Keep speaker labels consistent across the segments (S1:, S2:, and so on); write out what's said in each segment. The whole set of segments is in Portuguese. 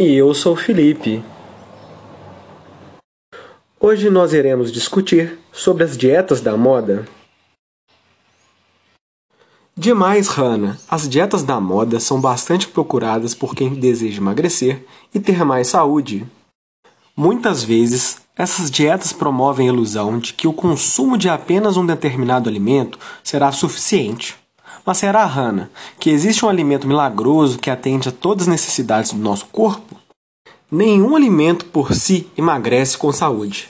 S1: E eu sou Felipe. Hoje nós iremos discutir sobre as dietas da moda. Demais, Hannah, as dietas da moda são bastante procuradas por quem deseja emagrecer e ter mais saúde. Muitas vezes, essas dietas promovem a ilusão de que o consumo de apenas um determinado alimento será suficiente. Mas será, Hannah, que existe um alimento milagroso que atende a todas as necessidades do nosso corpo? Nenhum alimento por si emagrece com saúde.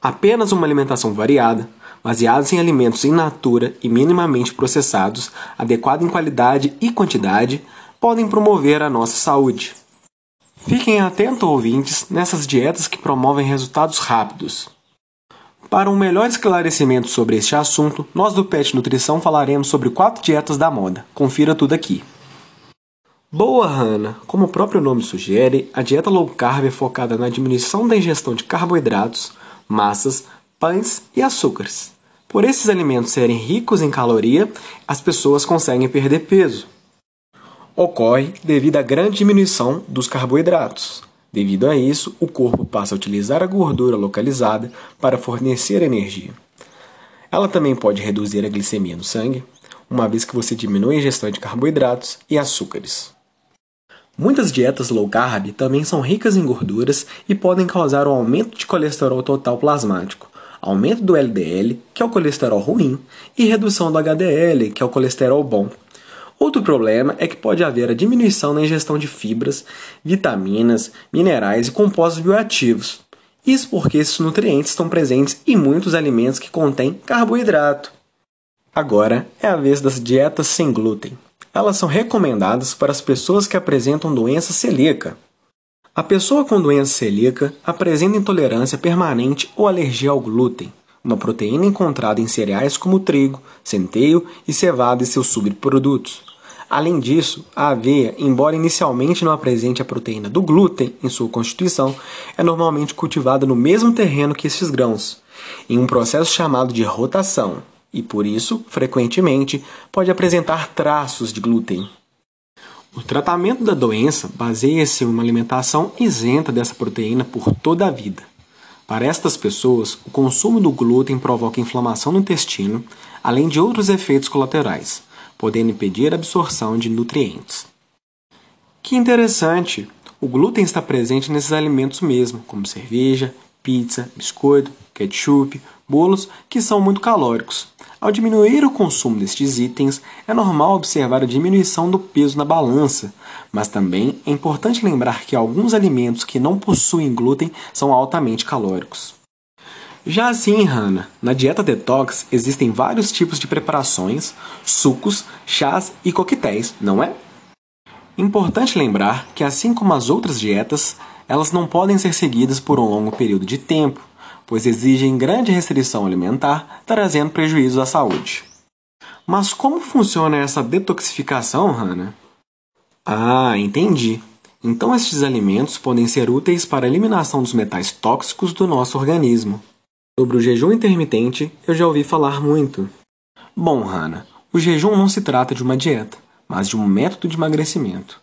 S1: Apenas uma alimentação variada, baseados em alimentos in natura e minimamente processados, adequado em qualidade e quantidade, podem promover a nossa saúde. Fiquem atentos, ouvintes, nessas dietas que promovem resultados rápidos. Para um melhor esclarecimento sobre este assunto, nós do PET Nutrição falaremos sobre quatro dietas da moda. Confira tudo aqui. Boa, Hanna! Como o próprio nome sugere, a dieta low carb é focada na diminuição da ingestão de carboidratos, massas, pães e açúcares. Por esses alimentos serem ricos em caloria, as pessoas conseguem perder peso. Ocorre devido à grande diminuição dos carboidratos. Devido a isso, o corpo passa a utilizar a gordura localizada para fornecer energia. Ela também pode reduzir a glicemia no sangue, uma vez que você diminui a ingestão de carboidratos e açúcares. Muitas dietas low carb também são ricas em gorduras e podem causar um aumento de colesterol total plasmático, aumento do LDL, que é o colesterol ruim, e redução do HDL, que é o colesterol bom. Outro problema é que pode haver a diminuição na ingestão de fibras, vitaminas, minerais e compostos bioativos. Isso porque esses nutrientes estão presentes em muitos alimentos que contêm carboidrato. Agora é a vez das dietas sem glúten. Elas são recomendadas para as pessoas que apresentam doença celíaca. A pessoa com doença celíaca apresenta intolerância permanente ou alergia ao glúten, uma proteína encontrada em cereais como trigo, centeio e cevada e seus subprodutos. Além disso, a aveia, embora inicialmente não apresente a proteína do glúten em sua constituição, é normalmente cultivada no mesmo terreno que esses grãos, em um processo chamado de rotação, e por isso, frequentemente, pode apresentar traços de glúten. O tratamento da doença baseia-se em uma alimentação isenta dessa proteína por toda a vida. Para estas pessoas, o consumo do glúten provoca inflamação no intestino, além de outros efeitos colaterais, podendo impedir a absorção de nutrientes. Que interessante! O glúten está presente nesses alimentos mesmo, como cerveja, pizza, biscoito, ketchup, bolos, que são muito calóricos. Ao diminuir o consumo destes itens, é normal observar a diminuição do peso na balança, mas também é importante lembrar que alguns alimentos que não possuem glúten são altamente calóricos. Já assim, Hannah, na dieta detox existem vários tipos de preparações, sucos, chás e coquetéis, não é? Importante lembrar que, assim como as outras dietas, elas não podem ser seguidas por um longo período de tempo, pois exigem grande restrição alimentar, trazendo prejuízos à saúde. Mas como funciona essa detoxificação, Hannah? Ah, entendi. Então estes alimentos podem ser úteis para a eliminação dos metais tóxicos do nosso organismo. Sobre o jejum intermitente, eu já ouvi falar muito. Bom, Hannah, o jejum não se trata de uma dieta, mas de um método de emagrecimento.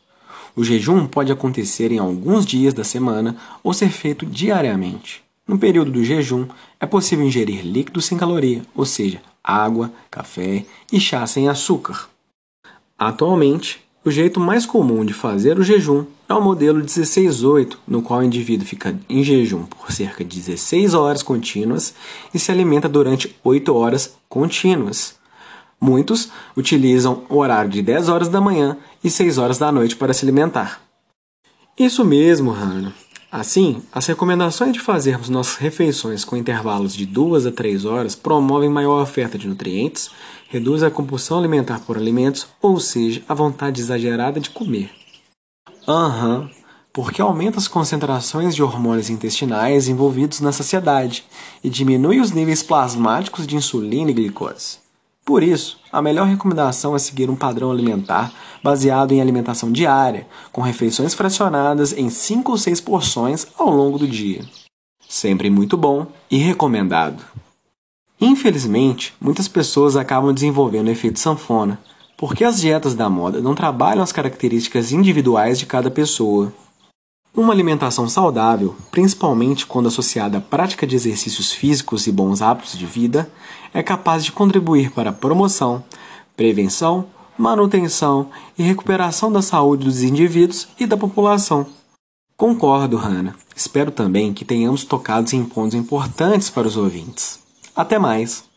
S1: O jejum pode acontecer em alguns dias da semana ou ser feito diariamente. No período do jejum, é possível ingerir líquidos sem caloria, ou seja, água, café e chá sem açúcar. Atualmente, o jeito mais comum de fazer o jejum é o modelo 16-8, no qual o indivíduo fica em jejum por cerca de 16 horas contínuas e se alimenta durante 8 horas contínuas. Muitos utilizam o horário de 10 horas da manhã e 6 horas da noite para se alimentar. Isso mesmo, Hannah. Assim, as recomendações de fazermos nossas refeições com intervalos de 2 a 3 horas promovem maior oferta de nutrientes, reduzem a compulsão alimentar por alimentos, ou seja, a vontade exagerada de comer. Aham, uhum, porque aumenta as concentrações de hormônios intestinais envolvidos na saciedade e diminui os níveis plasmáticos de insulina e glicose. Por isso, a melhor recomendação é seguir um padrão alimentar baseado em alimentação diária, com refeições fracionadas em 5 ou 6 porções ao longo do dia. Sempre muito bom e recomendado. Infelizmente, muitas pessoas acabam desenvolvendo o efeito sanfona, porque as dietas da moda não trabalham as características individuais de cada pessoa. Uma alimentação saudável, principalmente quando associada à prática de exercícios físicos e bons hábitos de vida, é capaz de contribuir para a promoção, prevenção, manutenção e recuperação da saúde dos indivíduos e da população. Concordo, Hannah. Espero também que tenhamos tocado em pontos importantes para os ouvintes. Até mais!